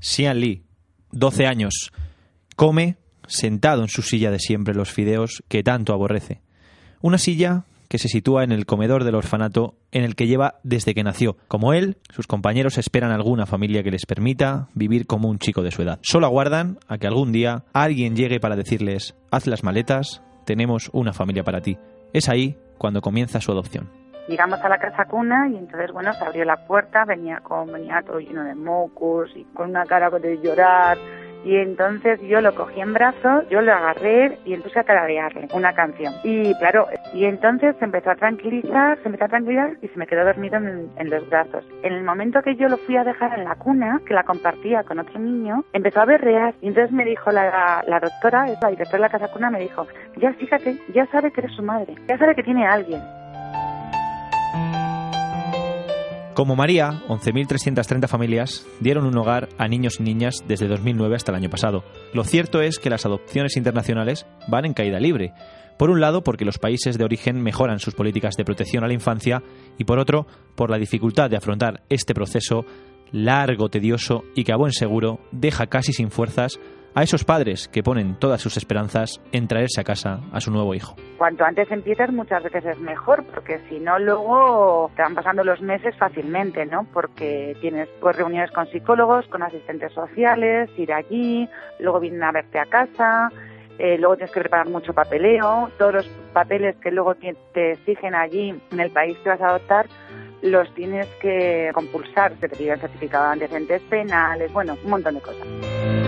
Xian Li, 12 años, come sentado en su silla de siempre los fideos que tanto aborrece. Una silla que se sitúa en el comedor del orfanato en el que lleva desde que nació. Como él, sus compañeros esperan alguna familia que les permita vivir como un chico de su edad. Solo aguardan a que algún día alguien llegue para decirles, haz las maletas, tenemos una familia para ti. Es ahí cuando comienza su adopción. Llegamos a la casa cuna y entonces, bueno, se abrió la puerta, venía con, venía todo lleno de mocos y con una cara de llorar y entonces yo lo cogí en brazos, yo lo agarré y empecé a tararearle una canción. Y claro, y entonces se empezó a tranquilizar, se empezó a tranquilizar y se me quedó dormido en, los brazos. En el momento que yo lo fui a dejar en la cuna, que la compartía con otro niño, empezó a berrear y entonces me dijo la, la doctora, la directora de la casa cuna, me dijo, ya fíjate, ya sabe que eres su madre, ya sabe que tiene a alguien. Como María, 11.330 familias dieron un hogar a niños y niñas desde 2009 hasta el año pasado. Lo cierto es que las adopciones internacionales van en caída libre. Por un lado, porque los países de origen mejoran sus políticas de protección a la infancia y por otro, por la dificultad de afrontar este proceso largo, tedioso y que a buen seguro deja casi sin fuerzas a esos padres que ponen todas sus esperanzas en traerse a casa a su nuevo hijo. Cuanto antes empiezas muchas veces es mejor, porque si no luego te van pasando los meses fácilmente, ¿no? Porque tienes pues reuniones con psicólogos, con asistentes sociales, ir allí, luego vienen a verte a casa, eh, luego tienes que preparar mucho papeleo, todos los papeles que luego te exigen allí en el país que vas a adoptar, los tienes que compulsar, se te piden certificado de antecedentes penales, bueno, un montón de cosas.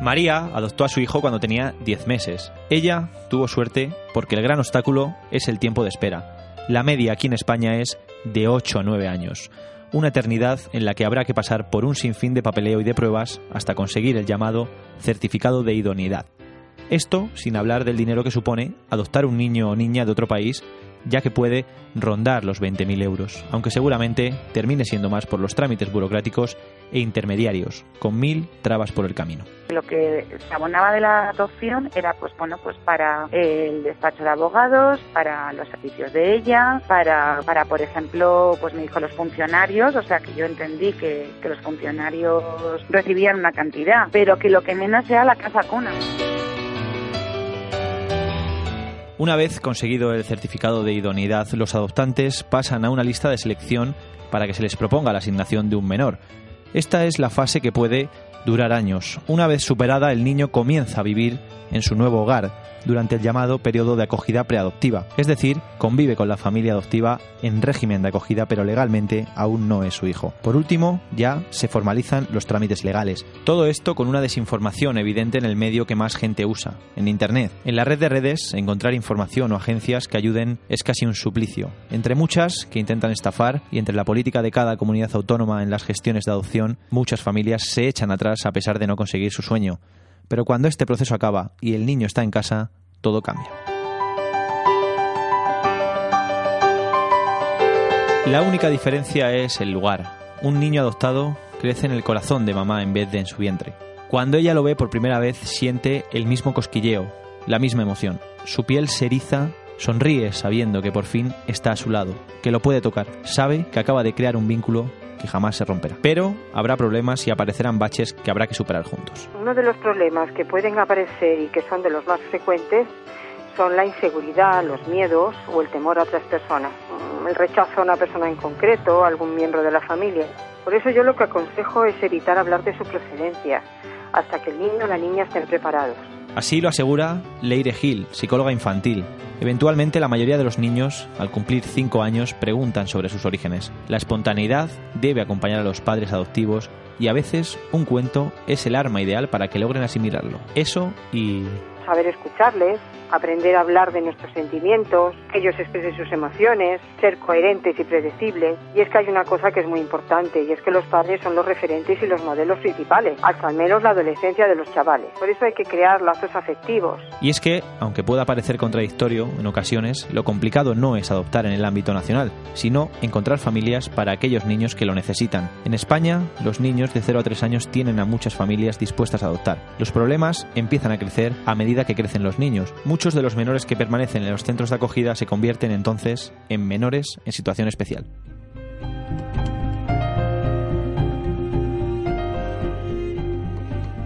María adoptó a su hijo cuando tenía 10 meses. Ella tuvo suerte porque el gran obstáculo es el tiempo de espera. La media aquí en España es de 8 a 9 años. Una eternidad en la que habrá que pasar por un sinfín de papeleo y de pruebas hasta conseguir el llamado certificado de idoneidad. Esto sin hablar del dinero que supone adoptar un niño o niña de otro país ya que puede rondar los 20.000 euros, aunque seguramente termine siendo más por los trámites burocráticos e intermediarios, con mil trabas por el camino. Lo que se abonaba de la adopción era, pues bueno, pues para el despacho de abogados, para los servicios de ella, para, para por ejemplo, pues me dijo los funcionarios, o sea que yo entendí que, que los funcionarios recibían una cantidad, pero que lo que menos sea la casa cuna. Una vez conseguido el certificado de idoneidad, los adoptantes pasan a una lista de selección para que se les proponga la asignación de un menor. Esta es la fase que puede durar años. Una vez superada, el niño comienza a vivir en su nuevo hogar, durante el llamado periodo de acogida preadoptiva, es decir, convive con la familia adoptiva en régimen de acogida pero legalmente aún no es su hijo. Por último, ya se formalizan los trámites legales. Todo esto con una desinformación evidente en el medio que más gente usa, en Internet. En la red de redes, encontrar información o agencias que ayuden es casi un suplicio. Entre muchas que intentan estafar y entre la política de cada comunidad autónoma en las gestiones de adopción, muchas familias se echan atrás a pesar de no conseguir su sueño. Pero cuando este proceso acaba y el niño está en casa, todo cambia. La única diferencia es el lugar. Un niño adoptado crece en el corazón de mamá en vez de en su vientre. Cuando ella lo ve por primera vez siente el mismo cosquilleo, la misma emoción. Su piel se eriza, sonríe sabiendo que por fin está a su lado, que lo puede tocar, sabe que acaba de crear un vínculo que jamás se romperá. Pero habrá problemas y aparecerán baches que habrá que superar juntos. Uno de los problemas que pueden aparecer y que son de los más frecuentes son la inseguridad, los miedos o el temor a otras personas, mm, el rechazo a una persona en concreto, a algún miembro de la familia. Por eso yo lo que aconsejo es evitar hablar de su procedencia hasta que el niño o la niña estén preparados. Así lo asegura Leire Gil, psicóloga infantil. Eventualmente la mayoría de los niños, al cumplir 5 años, preguntan sobre sus orígenes. La espontaneidad debe acompañar a los padres adoptivos y a veces un cuento es el arma ideal para que logren asimilarlo. Eso y... Saber escucharles, aprender a hablar de nuestros sentimientos, que ellos expresen sus emociones, ser coherentes y predecibles. Y es que hay una cosa que es muy importante y es que los padres son los referentes y los modelos principales, hasta al menos la adolescencia de los chavales. Por eso hay que crear lazos afectivos. Y es que, aunque pueda parecer contradictorio en ocasiones, lo complicado no es adoptar en el ámbito nacional, sino encontrar familias para aquellos niños que lo necesitan. En España, los niños de 0 a 3 años tienen a muchas familias dispuestas a adoptar. Los problemas empiezan a crecer a que crecen los niños. Muchos de los menores que permanecen en los centros de acogida se convierten entonces en menores en situación especial.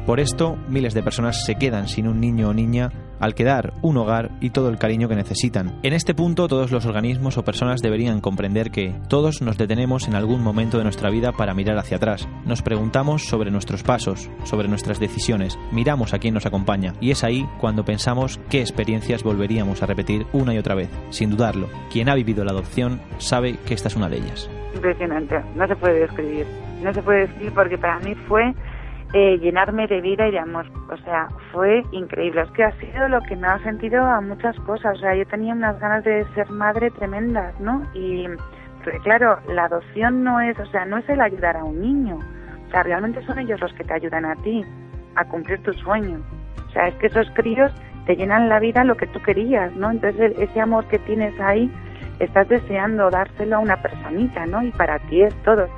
Por esto, miles de personas se quedan sin un niño o niña al quedar un hogar y todo el cariño que necesitan. En este punto todos los organismos o personas deberían comprender que todos nos detenemos en algún momento de nuestra vida para mirar hacia atrás. Nos preguntamos sobre nuestros pasos, sobre nuestras decisiones, miramos a quién nos acompaña y es ahí cuando pensamos qué experiencias volveríamos a repetir una y otra vez. Sin dudarlo, quien ha vivido la adopción sabe que esta es una de ellas. Impresionante, no se puede describir. No se puede describir porque para mí fue eh, llenarme de vida y de amor. O sea, fue increíble. Es que ha sido lo que me ha sentido a muchas cosas. O sea, yo tenía unas ganas de ser madre tremendas, ¿no? Y claro, la adopción no es, o sea, no es el ayudar a un niño. O sea, realmente son ellos los que te ayudan a ti a cumplir tu sueño. O sea, es que esos críos te llenan la vida lo que tú querías, ¿no? Entonces, ese amor que tienes ahí, estás deseando dárselo a una personita, ¿no? Y para ti es todo.